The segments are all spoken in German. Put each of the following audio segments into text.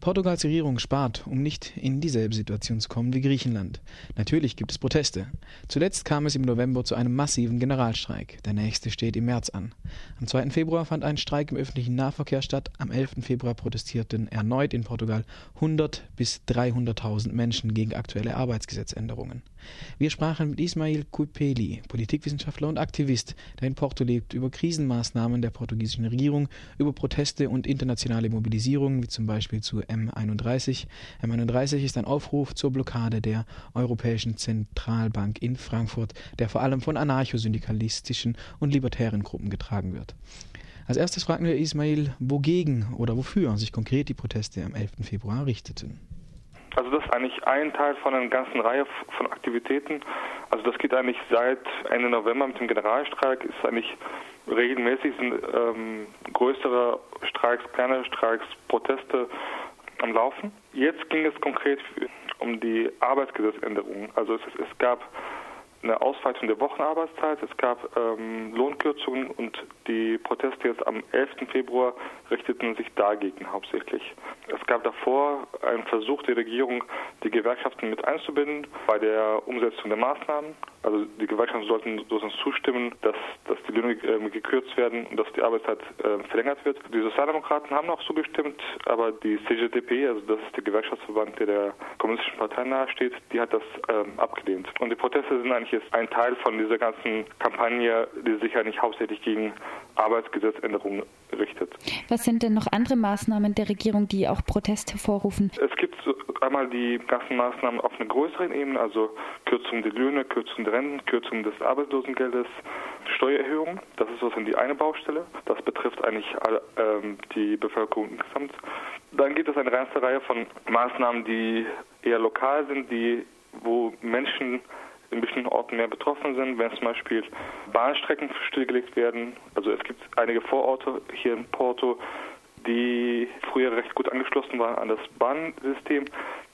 Portugals Regierung spart, um nicht in dieselbe Situation zu kommen wie Griechenland. Natürlich gibt es Proteste. Zuletzt kam es im November zu einem massiven Generalstreik. Der nächste steht im März an. Am 2. Februar fand ein Streik im öffentlichen Nahverkehr statt. Am 11. Februar protestierten erneut in Portugal 100 bis 300.000 Menschen gegen aktuelle Arbeitsgesetzänderungen. Wir sprachen mit Ismail Kupeli, Politikwissenschaftler und Aktivist, der in Porto lebt, über Krisenmaßnahmen der portugiesischen Regierung, über Proteste und internationale Mobilisierungen, wie zum Beispiel zu M31. M31 ist ein Aufruf zur Blockade der Europäischen Zentralbank in Frankfurt, der vor allem von anarchosyndikalistischen und libertären Gruppen getragen wird. Als erstes fragten wir Ismail, wogegen oder wofür sich konkret die Proteste am 11. Februar richteten. Also das ist eigentlich ein Teil von einer ganzen Reihe von Aktivitäten. Also das geht eigentlich seit Ende November mit dem Generalstreik, ist eigentlich regelmäßig sind ähm, größere Streiks, kleine Streiks, Proteste am Laufen. Jetzt ging es konkret um die Arbeitsgesetzänderung. Also es, es gab eine Ausweitung der Wochenarbeitszeit, es gab ähm, Lohnkürzungen und die Proteste jetzt am 11. Februar richteten sich dagegen hauptsächlich. Es gab davor einen Versuch der Regierung, die Gewerkschaften mit einzubinden bei der Umsetzung der Maßnahmen. Also die Gewerkschaften sollten, sollten zustimmen, dass, dass die Löhne äh, gekürzt werden und dass die Arbeitszeit äh, verlängert wird. Die Sozialdemokraten haben auch zugestimmt, aber die CGTP, also das ist der Gewerkschaftsverband, der der Kommunistischen Partei nahesteht, die hat das ähm, abgelehnt. Und die Proteste sind eigentlich jetzt ein Teil von dieser ganzen Kampagne, die sich eigentlich hauptsächlich gegen Arbeitsgesetzänderungen richtet. Was sind denn noch andere Maßnahmen der Regierung, die auch Protest hervorrufen? Es gibt einmal die ganzen Maßnahmen auf einer größeren Ebene, also Kürzung der Löhne, Kürzung der Renten, Kürzung des Arbeitslosengeldes, Steuererhöhung. Das ist sozusagen die eine Baustelle. Das betrifft eigentlich alle, ähm, die Bevölkerung insgesamt. Dann gibt es eine ganze Reihe von Maßnahmen, die eher lokal sind, die wo Menschen in bestimmten Orten mehr betroffen sind, wenn zum Beispiel Bahnstrecken stillgelegt werden. Also es gibt einige Vororte hier in Porto, die früher recht gut angeschlossen waren an das Bahnsystem,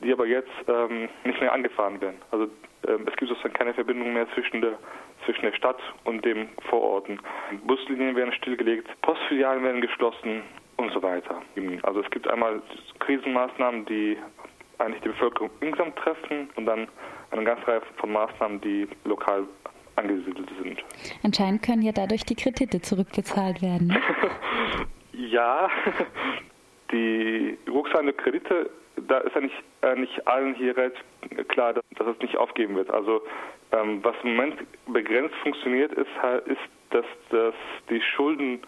die aber jetzt ähm, nicht mehr angefahren werden. Also ähm, es gibt sozusagen keine Verbindung mehr zwischen der, zwischen der Stadt und den Vororten. Buslinien werden stillgelegt, Postfilialen werden geschlossen und so weiter. Also es gibt einmal Krisenmaßnahmen, die eigentlich die Bevölkerung insgesamt treffen und dann eine ganze Reihe von Maßnahmen, die lokal angesiedelt sind. Anscheinend können ja dadurch die Kredite zurückbezahlt werden. Ja, die rückzahlende Kredite, da ist ja nicht, äh, nicht allen hier recht klar, dass, dass es nicht aufgeben wird. Also ähm, was im Moment begrenzt funktioniert, ist, ist dass, dass die Schulden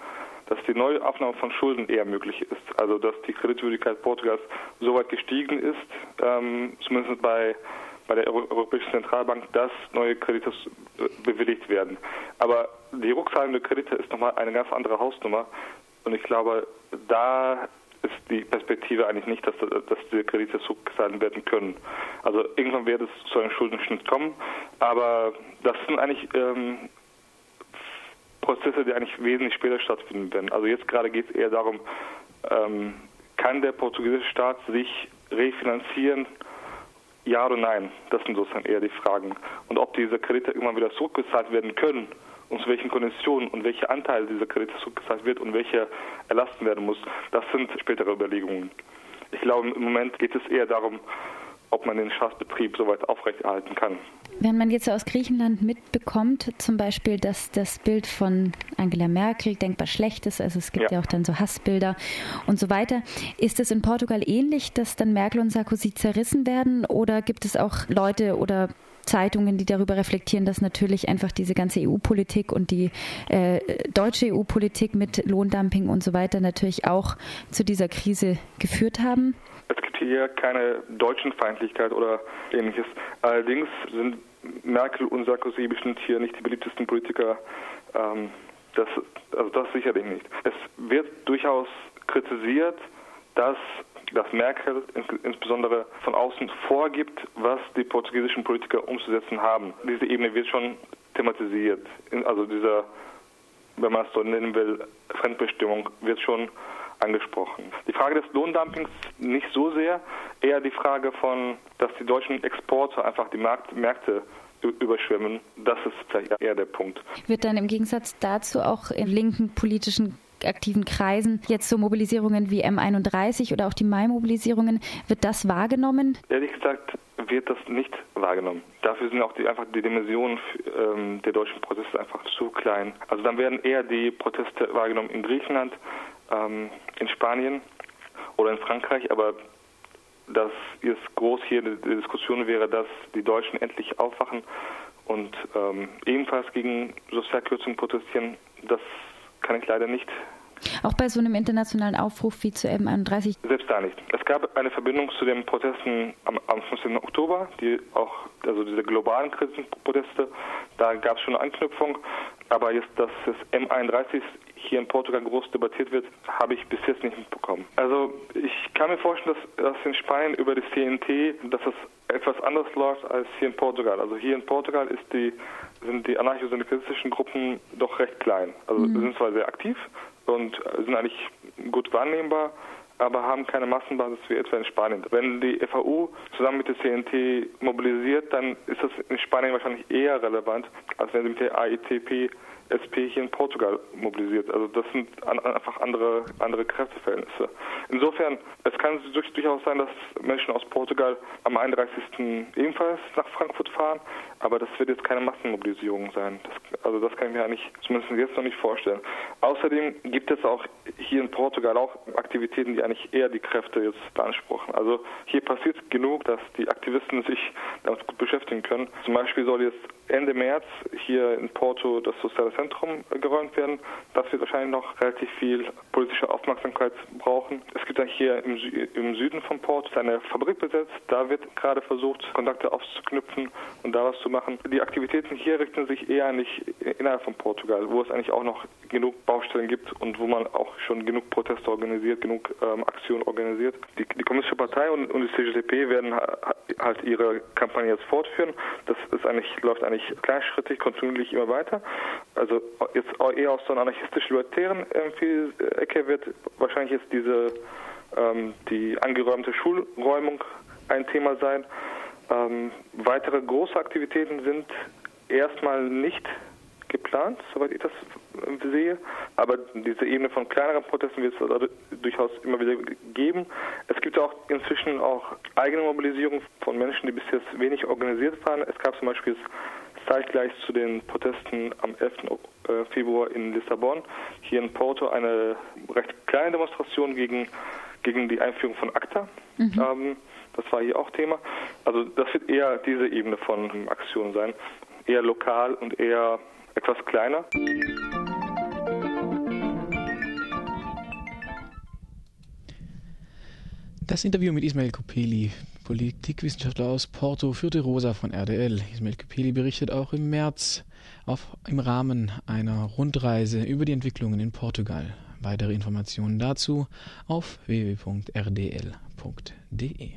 dass die neue Aufnahme von Schulden eher möglich ist. Also dass die Kreditwürdigkeit Portugals so weit gestiegen ist, ähm, zumindest bei bei der Europäischen Zentralbank, dass neue Kredite bewilligt werden. Aber die rückzahlende Kredite ist nochmal eine ganz andere Hausnummer. Und ich glaube, da ist die Perspektive eigentlich nicht, dass, dass diese Kredite zurückgezahlt werden können. Also irgendwann wird es zu einem Schuldenschnitt kommen, aber das sind eigentlich ähm, Prozesse, die eigentlich wesentlich später stattfinden werden. Also jetzt gerade geht es eher darum, ähm, kann der portugiesische Staat sich refinanzieren ja oder nein? Das sind sozusagen eher die Fragen. Und ob diese Kredite irgendwann wieder zurückgezahlt werden können und zu welchen Konditionen und welcher Anteil dieser Kredite zurückgezahlt wird und welcher erlassen werden muss, das sind spätere Überlegungen. Ich glaube, im Moment geht es eher darum, ob man den Staatsbetrieb soweit aufrechterhalten kann. Wenn man jetzt aus Griechenland mitbekommt, zum Beispiel, dass das Bild von Angela Merkel denkbar schlecht ist, also es gibt ja, ja auch dann so Hassbilder und so weiter, ist es in Portugal ähnlich, dass dann Merkel und Sarkozy zerrissen werden oder gibt es auch Leute oder Zeitungen, die darüber reflektieren, dass natürlich einfach diese ganze EU-Politik und die äh, deutsche EU-Politik mit Lohndumping und so weiter natürlich auch zu dieser Krise geführt haben? Es gibt hier keine deutschen Feindlichkeit oder ähnliches. Allerdings sind Merkel und Sarkozy bestimmt hier nicht die beliebtesten Politiker. Ähm, das, also das sicherlich nicht. Es wird durchaus kritisiert, dass, dass Merkel insbesondere von außen vorgibt, was die portugiesischen Politiker umzusetzen haben. Diese Ebene wird schon thematisiert. Also dieser, wenn man es so nennen will, Fremdbestimmung wird schon angesprochen. Die Frage des Lohndumpings nicht so sehr, eher die Frage von, dass die deutschen Exporte einfach die Markt, Märkte überschwemmen. Das ist vielleicht eher der Punkt. Wird dann im Gegensatz dazu auch in linken politischen aktiven Kreisen jetzt so Mobilisierungen wie M31 oder auch die Mai-Mobilisierungen, wird das wahrgenommen? Ehrlich gesagt wird das nicht wahrgenommen. Dafür sind auch die, einfach die Dimensionen ähm, der deutschen Proteste einfach zu klein. Also dann werden eher die Proteste wahrgenommen in Griechenland, ähm, in Spanien oder in Frankreich, aber dass jetzt groß hier die Diskussion wäre, dass die Deutschen endlich aufwachen und ähm, ebenfalls gegen Sozialkürzungen protestieren, das kann ich leider nicht auch bei so einem internationalen Aufruf wie zu M31? Selbst da nicht. Es gab eine Verbindung zu den Protesten am, am 15. Oktober, die auch, also diese globalen Krisenproteste, da gab es schon eine Anknüpfung. Aber jetzt, dass das M31 hier in Portugal groß debattiert wird, habe ich bis jetzt nicht mitbekommen. Also ich kann mir vorstellen, dass, dass in Spanien über das CNT, dass es etwas anders läuft als hier in Portugal. Also hier in Portugal die, sind die anarcho-syndikalistischen Gruppen doch recht klein. Also mhm. sind zwar sehr aktiv, und sind eigentlich gut wahrnehmbar, aber haben keine Massenbasis wie etwa in Spanien. Wenn die FAU zusammen mit der CNT mobilisiert, dann ist das in Spanien wahrscheinlich eher relevant, als wenn sie mit der AITP SP hier in Portugal mobilisiert. Also das sind an, einfach andere, andere Kräfteverhältnisse. Insofern, es kann durchaus sein, dass Menschen aus Portugal am 31. ebenfalls nach Frankfurt fahren, aber das wird jetzt keine Massenmobilisierung sein. Das, also das kann ich mir eigentlich zumindest jetzt noch nicht vorstellen. Außerdem gibt es auch hier in Portugal auch Aktivitäten, die eigentlich eher die Kräfte jetzt beanspruchen. Also hier passiert genug, dass die Aktivisten sich damit gut beschäftigen können. Zum Beispiel soll jetzt Ende März hier in Porto das soziale Zentrum geräumt werden. Das wird wahrscheinlich noch relativ viel politische Aufmerksamkeit brauchen. Es gibt dann hier im, Sü im Süden von Porto eine Fabrik besetzt. Da wird gerade versucht, Kontakte aufzuknüpfen und da was zu machen. Die Aktivitäten hier richten sich eher nicht innerhalb von Portugal, wo es eigentlich auch noch genug Baustellen gibt und wo man auch schon genug Proteste organisiert, genug ähm, Aktionen organisiert. Die, die Kommunistische Partei und, und die CGTP werden halt ihre Kampagne jetzt fortführen. Das ist eigentlich, läuft eigentlich kleinschrittig, kontinuierlich immer weiter. Also jetzt eher aus so einer anarchistisch-libertären Ecke wird wahrscheinlich jetzt diese ähm, die angeräumte Schulräumung ein Thema sein. Ähm, weitere große Aktivitäten sind erstmal nicht geplant, soweit ich das sehe. Aber diese Ebene von kleineren Protesten wird es also durchaus immer wieder geben. Es gibt auch inzwischen auch eigene Mobilisierung von Menschen, die bis jetzt wenig organisiert waren. Es gab zum Beispiel zeitgleich zu den Protesten am 11. Äh, Februar in Lissabon, hier in Porto eine recht kleine Demonstration gegen, gegen die Einführung von ACTA. Mhm. Ähm, das war hier auch Thema. Also das wird eher diese Ebene von Aktionen sein. Eher lokal und eher etwas kleiner. Das Interview mit Ismail Kopeli, Politikwissenschaftler aus Porto, führte Rosa von RDL. Ismail Kopeli berichtet auch im März auf, im Rahmen einer Rundreise über die Entwicklungen in Portugal. Weitere Informationen dazu auf www.rdl.de.